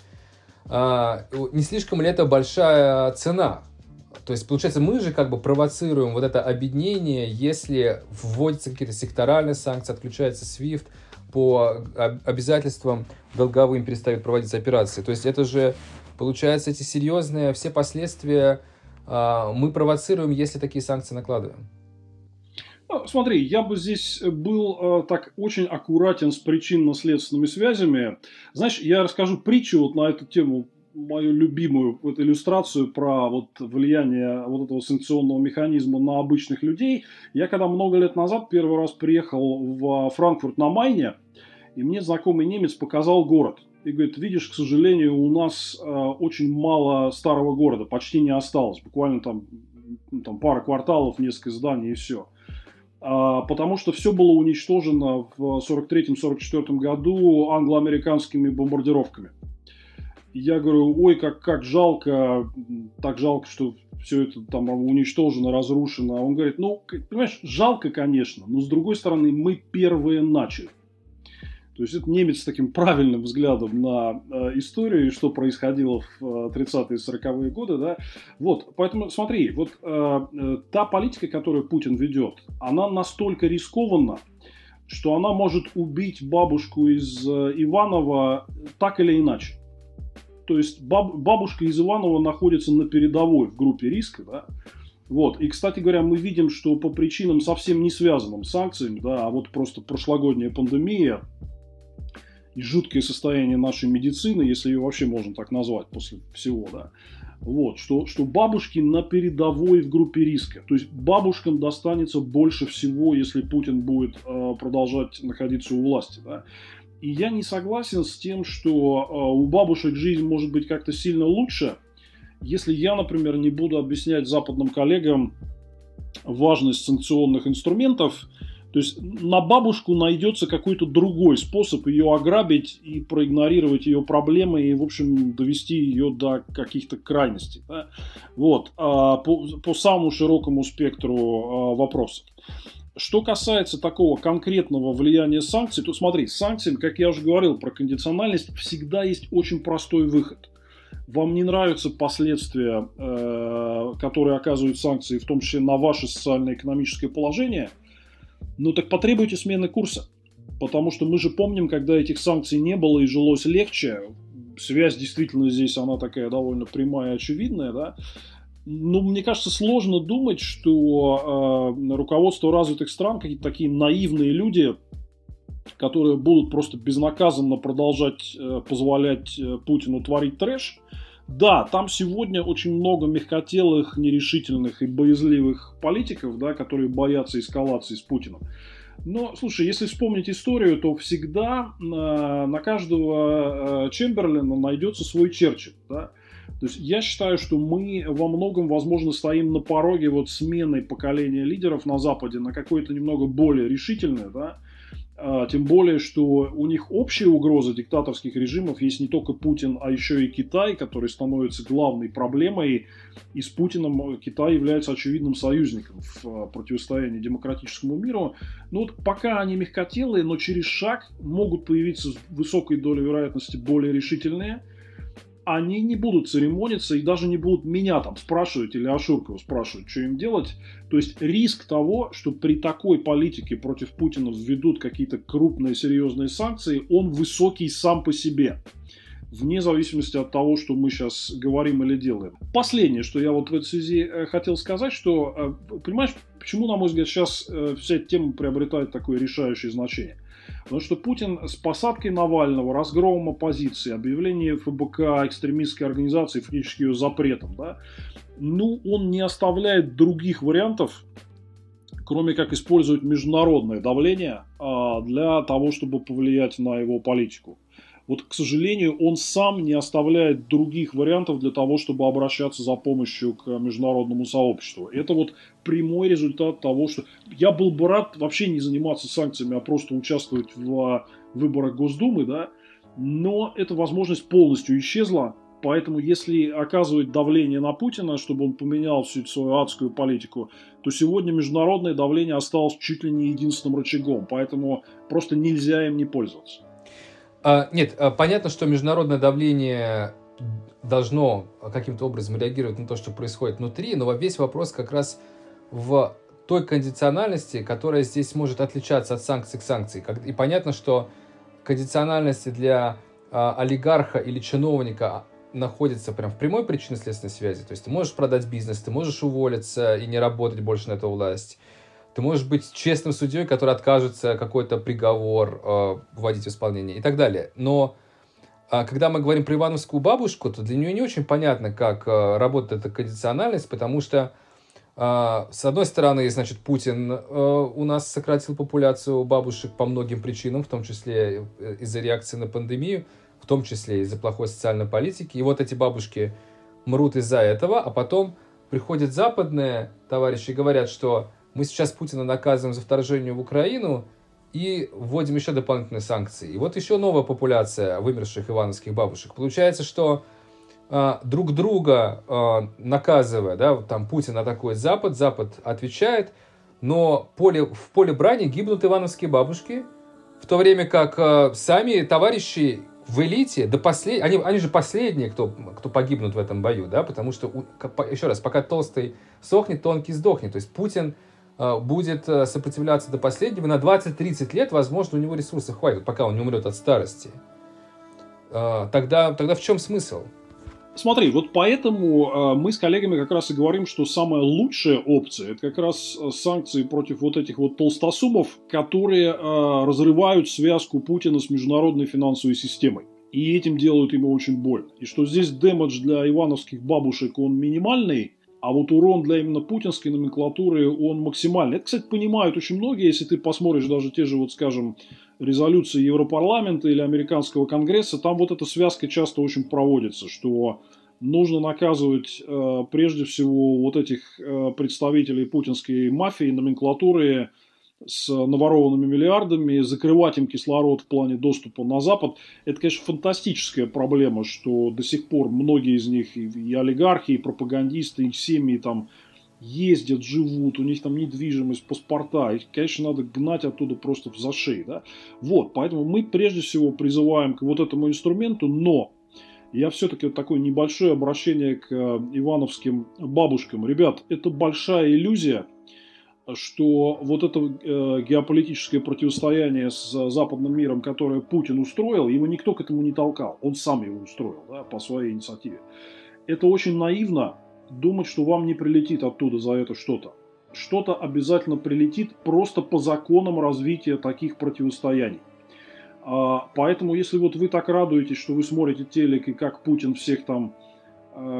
А, не слишком ли это большая цена? То есть, получается, мы же как бы провоцируем вот это объединение, если вводятся какие-то секторальные санкции, отключается SWIFT, по обязательствам долговым перестают проводиться операции. То есть это же Получается, эти серьезные все последствия э, мы провоцируем, если такие санкции накладываем. Ну, смотри, я бы здесь был э, так очень аккуратен с причинно-следственными связями. Знаешь, я расскажу притчу вот на эту тему, мою любимую вот иллюстрацию про вот влияние вот этого санкционного механизма на обычных людей. Я когда много лет назад первый раз приехал в Франкфурт на Майне, и мне знакомый немец показал город и говорит, видишь, к сожалению, у нас э, очень мало старого города, почти не осталось, буквально там, ну, там пара кварталов, несколько зданий и все. А, потому что все было уничтожено в 43-44 году англо-американскими бомбардировками. Я говорю, ой, как, как жалко, так жалко, что все это там уничтожено, разрушено. Он говорит, ну, понимаешь, жалко, конечно, но с другой стороны, мы первые начали. То есть это немец с таким правильным взглядом на э, историю и что происходило в э, 30-е 40-е годы. Да? Вот, поэтому смотри, вот э, э, та политика, которую Путин ведет, она настолько рискованна, что она может убить бабушку из э, Иванова так или иначе. То есть баб, бабушка из Иванова находится на передовой в группе риска, да, вот. И, кстати говоря, мы видим, что по причинам совсем не связанным с санкциями, да, а вот просто прошлогодняя пандемия и жуткое состояние нашей медицины, если ее вообще можно так назвать после всего, да, вот, что, что бабушки на передовой в группе риска. То есть бабушкам достанется больше всего, если Путин будет э, продолжать находиться у власти. Да? И я не согласен с тем, что э, у бабушек жизнь может быть как-то сильно лучше, если я, например, не буду объяснять западным коллегам важность санкционных инструментов, то есть на бабушку найдется какой-то другой способ ее ограбить и проигнорировать ее проблемы и, в общем, довести ее до каких-то крайностей. Да? Вот, а, по, по самому широкому спектру а, вопросов. Что касается такого конкретного влияния санкций, то смотри, с санкциями, как я уже говорил про кондициональность, всегда есть очень простой выход. Вам не нравятся последствия, э, которые оказывают санкции, в том числе на ваше социально-экономическое положение – ну так потребуйте смены курса. Потому что мы же помним, когда этих санкций не было и жилось легче, связь действительно здесь, она такая довольно прямая и очевидная, да, ну, мне кажется, сложно думать, что э, руководство развитых стран, какие-то такие наивные люди, которые будут просто безнаказанно продолжать э, позволять э, Путину творить трэш, да, там сегодня очень много мягкотелых, нерешительных и боязливых политиков, да, которые боятся эскалации с Путиным. Но, слушай, если вспомнить историю, то всегда на, на каждого э, Чемберлина найдется свой Черчилль. Да? То есть я считаю, что мы во многом, возможно, стоим на пороге вот смены поколения лидеров на Западе на какое-то немного более решительное, да, а, тем более, что у них общая угроза диктаторских режимов есть не только Путин, а еще и Китай, который становится главной проблемой. И с Путиным Китай является очевидным союзником в а, противостоянии демократическому миру. Но вот пока они мягкотелые, но через шаг могут появиться с высокой долей вероятности более решительные – они не будут церемониться и даже не будут меня там спрашивать или Ашуркова спрашивать, что им делать. То есть риск того, что при такой политике против Путина введут какие-то крупные серьезные санкции, он высокий сам по себе вне зависимости от того, что мы сейчас говорим или делаем. Последнее, что я вот в этой связи э, хотел сказать, что, э, понимаешь, Почему, на мой взгляд, сейчас э, вся эта тема приобретает такое решающее значение? Потому что Путин с посадкой Навального, разгромом оппозиции, объявлением ФБК экстремистской организации, фактически ее запретом, да, ну, он не оставляет других вариантов, кроме как использовать международное давление а, для того, чтобы повлиять на его политику. Вот, к сожалению, он сам не оставляет других вариантов для того, чтобы обращаться за помощью к международному сообществу. Это вот прямой результат того, что я был бы рад вообще не заниматься санкциями, а просто участвовать в выборах Госдумы, да, но эта возможность полностью исчезла, Поэтому, если оказывать давление на Путина, чтобы он поменял всю свою адскую политику, то сегодня международное давление осталось чуть ли не единственным рычагом. Поэтому просто нельзя им не пользоваться. А, нет, а, понятно, что международное давление должно каким-то образом реагировать на то, что происходит внутри, но весь вопрос как раз в той кондициональности, которая здесь может отличаться от санкций к санкции. И понятно, что кондициональности для а, олигарха или чиновника находится прям в прямой причинно-следственной связи. То есть ты можешь продать бизнес, ты можешь уволиться и не работать больше на эту власть. Ты можешь быть честным судьей, который откажется какой-то приговор э, вводить в исполнение и так далее. Но э, когда мы говорим про Ивановскую бабушку, то для нее не очень понятно, как э, работает эта кондициональность, потому что э, с одной стороны, значит, Путин э, у нас сократил популяцию бабушек по многим причинам, в том числе из-за реакции на пандемию том числе из-за плохой социальной политики. И вот эти бабушки мрут из-за этого, а потом приходят западные товарищи и говорят, что мы сейчас Путина наказываем за вторжение в Украину и вводим еще дополнительные санкции. И вот еще новая популяция вымерших ивановских бабушек. Получается, что э, друг друга э, наказывая, да, там Путин атакует Запад, Запад отвечает, но поле, в поле брани гибнут ивановские бабушки, в то время как э, сами товарищи в элите до послед... они, они же последние, кто, кто погибнут в этом бою, да, потому что, еще раз, пока толстый сохнет, тонкий сдохнет. То есть Путин будет э, сопротивляться до последнего, на 20-30 лет, возможно, у него ресурсов хватит, пока он не умрет от старости. Э, тогда, тогда в чем смысл? Смотри, вот поэтому э, мы с коллегами как раз и говорим, что самая лучшая опция это как раз э, санкции против вот этих вот толстосумов, которые э, разрывают связку Путина с международной финансовой системой. И этим делают ему очень больно. И что здесь дэмэдж для ивановских бабушек, он минимальный, а вот урон для именно путинской номенклатуры, он максимальный. Это, кстати, понимают очень многие, если ты посмотришь даже те же, вот скажем, резолюции Европарламента или Американского Конгресса, там вот эта связка часто очень проводится, что нужно наказывать э, прежде всего вот этих э, представителей путинской мафии, номенклатуры с наворованными миллиардами, закрывать им кислород в плане доступа на Запад. Это, конечно, фантастическая проблема, что до сих пор многие из них и, олигархи, и пропагандисты, и семьи там ездят, живут, у них там недвижимость, паспорта. Их, конечно, надо гнать оттуда просто в зашей. Да? Вот, поэтому мы прежде всего призываем к вот этому инструменту, но я все-таки вот такое небольшое обращение к э, ивановским бабушкам. Ребят, это большая иллюзия, что вот это э, геополитическое противостояние с западным миром, которое Путин устроил, его никто к этому не толкал. Он сам его устроил да, по своей инициативе. Это очень наивно, думать, что вам не прилетит оттуда за это что-то. Что-то обязательно прилетит просто по законам развития таких противостояний. А, поэтому, если вот вы так радуетесь, что вы смотрите телек и как Путин всех там,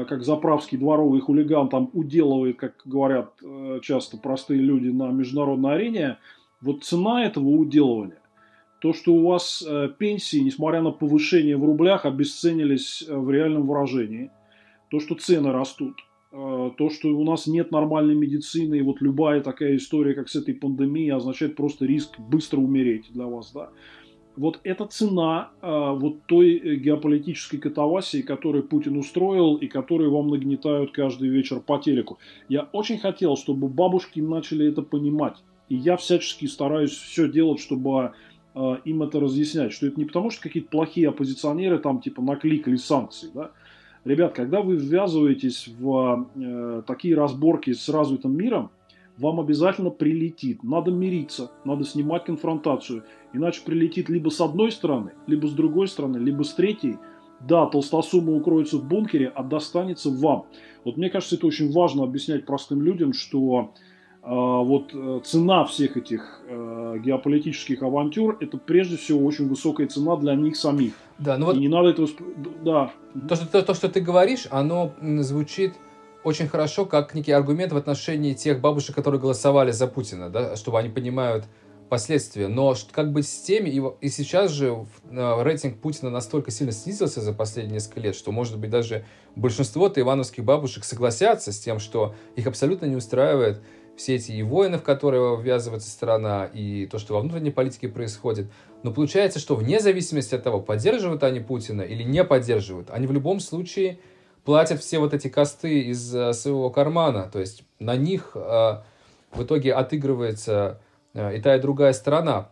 как заправский дворовый хулиган там уделывает, как говорят э, часто простые люди на международной арене, вот цена этого уделывания, то, что у вас э, пенсии, несмотря на повышение в рублях, обесценились э, в реальном выражении, то, что цены растут, Э, то, что у нас нет нормальной медицины, и вот любая такая история, как с этой пандемией, означает просто риск быстро умереть для вас, да. Вот это цена э, вот той э, геополитической катавасии, которую Путин устроил и которые вам нагнетают каждый вечер по телеку. Я очень хотел, чтобы бабушки начали это понимать. И я всячески стараюсь все делать, чтобы им это разъяснять, что это не потому, что какие-то плохие оппозиционеры там типа накликали санкции, да, Ребят, когда вы ввязываетесь в э, такие разборки с развитым миром, вам обязательно прилетит. Надо мириться, надо снимать конфронтацию. Иначе прилетит либо с одной стороны, либо с другой стороны, либо с третьей. Да, толстосума укроется в бункере, а достанется вам. Вот мне кажется, это очень важно объяснять простым людям, что а, вот э, цена всех этих э, геополитических авантюр это прежде всего очень высокая цена для них самих. Да, ну вот и не надо этого... Да. То что, то, то, что ты говоришь, оно звучит очень хорошо как некий аргумент в отношении тех бабушек, которые голосовали за Путина, да, чтобы они понимают последствия. Но как быть с теми, и, и сейчас же рейтинг Путина настолько сильно снизился за последние несколько лет, что, может быть, даже большинство-то ивановских бабушек согласятся с тем, что их абсолютно не устраивает все эти и войны, в которые ввязывается страна, и то, что во внутренней политике происходит. Но получается, что вне зависимости от того, поддерживают они Путина или не поддерживают, они в любом случае платят все вот эти косты из uh, своего кармана. То есть на них uh, в итоге отыгрывается uh, и та, и другая сторона.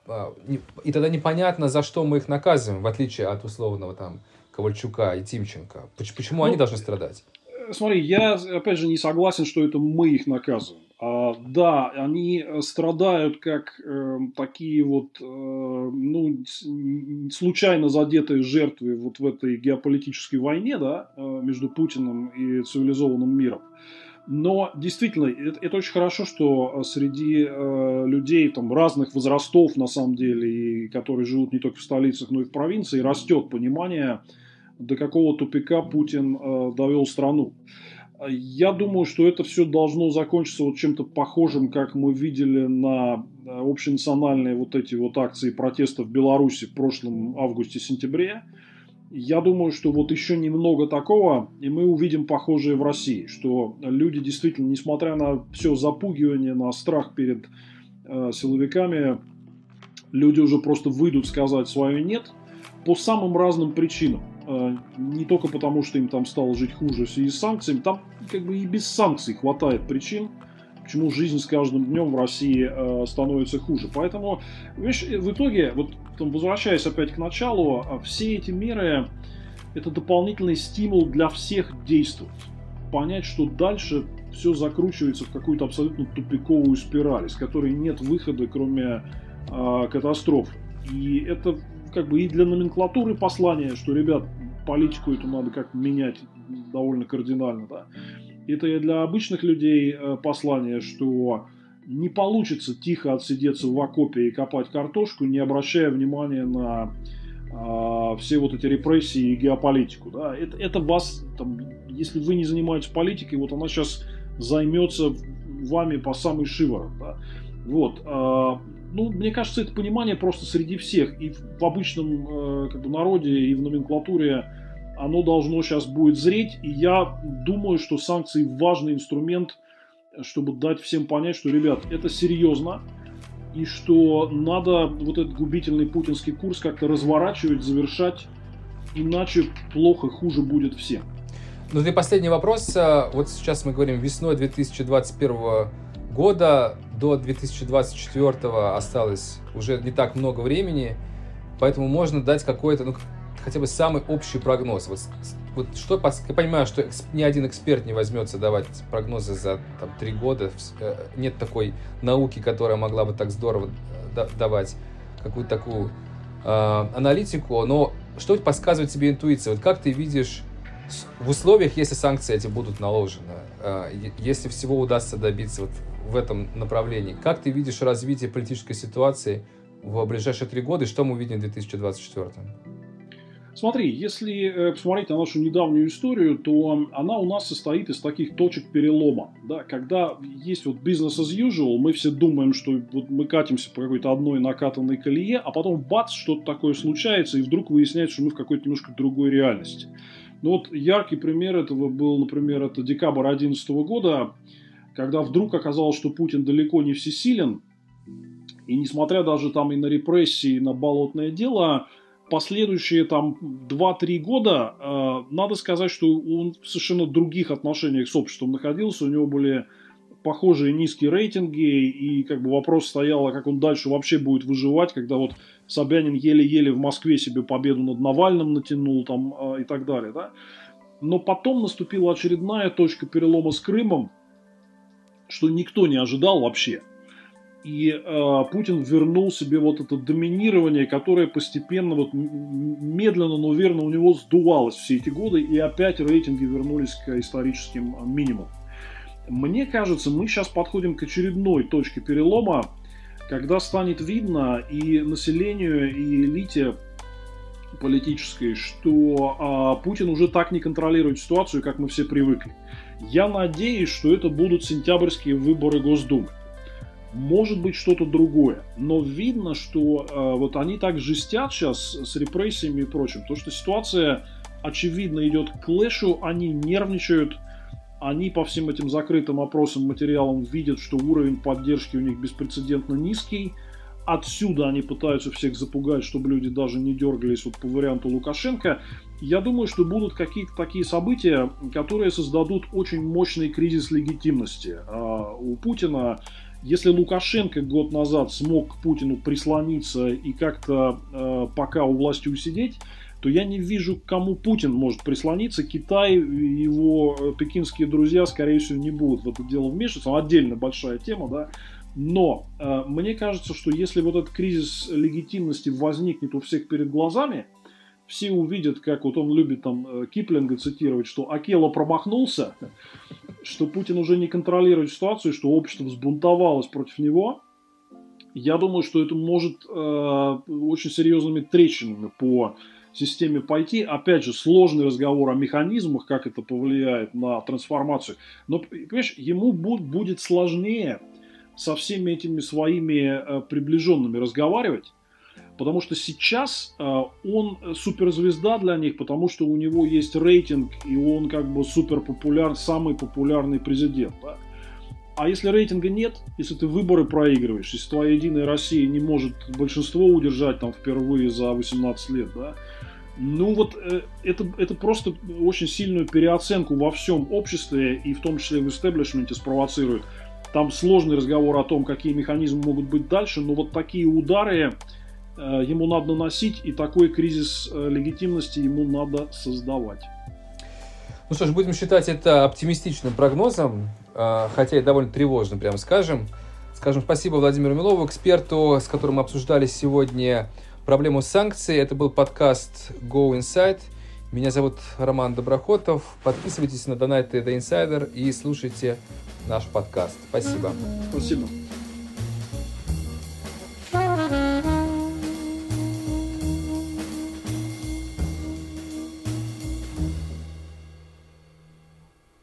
И тогда непонятно, за что мы их наказываем, в отличие от условного там Ковальчука и Тимченко. Почему ну, они должны страдать? Смотри, я опять же не согласен, что это мы их наказываем. А, да, они э, страдают как э, такие вот, э, ну, случайно задетые жертвы вот в этой геополитической войне, да, э, между Путиным и цивилизованным миром. Но действительно, это, это очень хорошо, что среди э, людей там, разных возрастов, на самом деле, и которые живут не только в столицах, но и в провинции, растет понимание, до какого тупика Путин э, довел страну. Я думаю, что это все должно закончиться вот чем-то похожим, как мы видели на э, общенациональные вот эти вот акции протеста в Беларуси в прошлом августе-сентябре. Я думаю, что вот еще немного такого, и мы увидим похожее в России, что люди действительно, несмотря на все запугивание, на страх перед э, силовиками, люди уже просто выйдут сказать свое «нет» по самым разным причинам. А, не только потому, что им там стало жить хуже в связи с санкциями, там как бы и без санкций хватает причин, почему жизнь с каждым днем в России э, становится хуже. Поэтому, видишь, в итоге, вот там, возвращаясь опять к началу, а, все эти меры это дополнительный стимул для всех действовать. Понять, что дальше все закручивается в какую-то абсолютно тупиковую спираль, из которой нет выхода, кроме э, катастроф. И это как бы и для номенклатуры послание, что, ребят, политику эту надо как менять довольно кардинально, да. Это и для обычных людей э, послание, что не получится тихо отсидеться в окопе и копать картошку, не обращая внимания на э, все вот эти репрессии и геополитику. Да? Это, это вас, там, если вы не занимаетесь политикой, вот она сейчас займется вами по самый шиворот. Да? Вот. Э, ну, мне кажется, это понимание просто среди всех, и в обычном э, как бы, народе, и в номенклатуре, оно должно сейчас будет зреть, и я думаю, что санкции важный инструмент, чтобы дать всем понять, что, ребят, это серьезно, и что надо вот этот губительный путинский курс как-то разворачивать, завершать, иначе плохо, хуже будет всем. Ну и последний вопрос. Вот сейчас мы говорим весной 2021 года до 2024 осталось уже не так много времени, поэтому можно дать какой-то, ну, хотя бы самый общий прогноз. Вот, вот что, я понимаю, что ни один эксперт не возьмется давать прогнозы за там, три года. Э, нет такой науки, которая могла бы так здорово э, давать какую-то такую э, аналитику. Но что подсказывает тебе интуиция? Вот как ты видишь в условиях, если санкции эти будут наложены, э, если всего удастся добиться вот в этом направлении. Как ты видишь развитие политической ситуации в ближайшие три года и что мы увидим в 2024? Смотри, если э, посмотреть на нашу недавнюю историю, то она у нас состоит из таких точек перелома. Да? Когда есть вот business as usual, мы все думаем, что вот мы катимся по какой-то одной накатанной колее, а потом бац, что-то такое случается, и вдруг выясняется, что мы в какой-то немножко другой реальности. Ну вот яркий пример этого был, например, это декабрь 2011 года, когда вдруг оказалось, что Путин далеко не всесилен, и несмотря даже там и на репрессии, и на болотное дело, последующие там 2-3 года, э, надо сказать, что он в совершенно других отношениях с обществом находился, у него были похожие низкие рейтинги, и как бы вопрос стоял, а как он дальше вообще будет выживать, когда вот Собянин еле-еле в Москве себе победу над Навальным натянул там э, и так далее, да. Но потом наступила очередная точка перелома с Крымом, что никто не ожидал вообще. И э, Путин вернул себе вот это доминирование, которое постепенно, вот медленно, но верно у него сдувалось все эти годы, и опять рейтинги вернулись к историческим минимумам. Мне кажется, мы сейчас подходим к очередной точке перелома, когда станет видно и населению, и элите политической, что а, Путин уже так не контролирует ситуацию, как мы все привыкли. Я надеюсь, что это будут сентябрьские выборы Госдумы. Может быть что-то другое. Но видно, что а, вот они так жестят сейчас с репрессиями и прочим. То, что ситуация очевидно идет к клэшу, они нервничают, они по всем этим закрытым опросам, материалам видят, что уровень поддержки у них беспрецедентно низкий. Отсюда они пытаются всех запугать, чтобы люди даже не дергались вот по варианту Лукашенко. Я думаю, что будут какие-то такие события, которые создадут очень мощный кризис легитимности а у Путина. Если Лукашенко год назад смог к Путину прислониться и как-то э, пока у власти усидеть, то я не вижу, к кому Путин может прислониться. Китай и его э, пекинские друзья, скорее всего, не будут в это дело вмешиваться. Отдельно большая тема, да. Но э, мне кажется, что если вот этот кризис легитимности возникнет у всех перед глазами, все увидят, как вот он любит там э, Киплинга цитировать, что Акела промахнулся, что Путин уже не контролирует ситуацию, что общество взбунтовалось против него. Я думаю, что это может э, очень серьезными трещинами по системе пойти. Опять же, сложный разговор о механизмах, как это повлияет на трансформацию. Но, понимаешь, ему будет сложнее со всеми этими своими э, приближенными разговаривать, потому что сейчас э, он суперзвезда для них, потому что у него есть рейтинг, и он как бы супер популяр, самый популярный президент. Да? А если рейтинга нет, если ты выборы проигрываешь, если твоя Единая Россия не может большинство удержать там впервые за 18 лет, да, ну вот э, это, это просто очень сильную переоценку во всем обществе и в том числе в истеблишменте спровоцирует. Там сложный разговор о том, какие механизмы могут быть дальше, но вот такие удары э, ему надо наносить, и такой кризис э, легитимности ему надо создавать. Ну что ж, будем считать это оптимистичным прогнозом, э, хотя и довольно тревожным, прямо скажем. Скажем спасибо Владимиру Милову, эксперту, с которым мы обсуждали сегодня проблему санкций. Это был подкаст Go Inside. Меня зовут Роман Доброхотов. Подписывайтесь на Donate The Insider и слушайте наш подкаст. Спасибо. Спасибо.